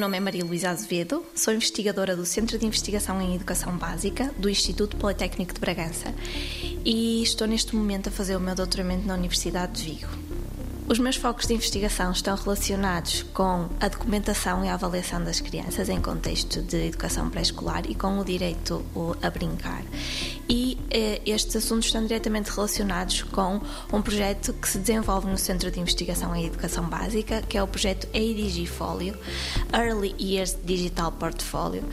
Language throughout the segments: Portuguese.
nome é Maria Luísa Azevedo, sou investigadora do Centro de Investigação em Educação Básica do Instituto Politécnico de Bragança e estou neste momento a fazer o meu doutoramento na Universidade de Vigo. Os meus focos de investigação estão relacionados com a documentação e a avaliação das crianças em contexto de educação pré-escolar e com o direito a brincar. Eh, estes assuntos estão diretamente relacionados com um projeto que se desenvolve no Centro de Investigação em Educação Básica, que é o projeto EIDIGIFólio, Early Years Digital Portfolio,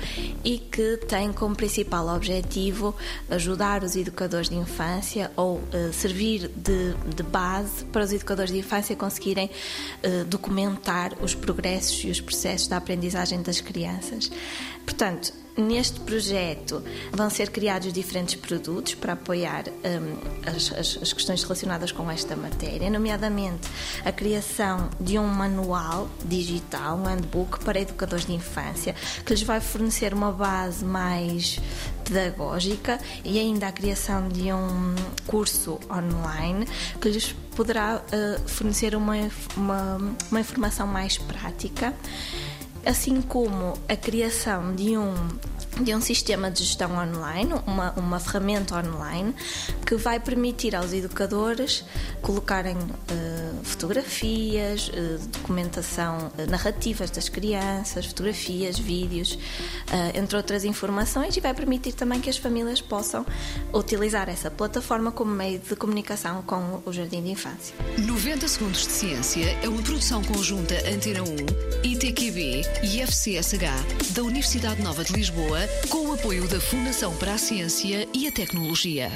e que tem como principal objetivo ajudar os educadores de infância ou eh, servir de, de base para os educadores de infância conseguirem uh, documentar os progressos e os processos da aprendizagem das crianças. Portanto, Neste projeto vão ser criados diferentes produtos para apoiar um, as, as, as, questões relacionadas com esta matéria, nomeadamente a criação de um manual digital, um handbook para educadores de infância, que lhes vai fornecer uma base mais pedagógica e ainda a criação de um curso online que lhes poderá uh, fornecer uma, uma, uma informação mais prática assim como a criação de um de um sistema de gestão online, uma, uma ferramenta online que vai permitir aos educadores colocarem uh, fotografias, uh, documentação, uh, narrativas das crianças, fotografias, vídeos, entre outras informações, e vai permitir também que as famílias possam utilizar essa plataforma como meio de comunicação com o Jardim de Infância. 90 Segundos de Ciência é uma produção conjunta Antena 1, ITQB e FCSH da Universidade Nova de Lisboa, com o apoio da Fundação para a Ciência e a Tecnologia.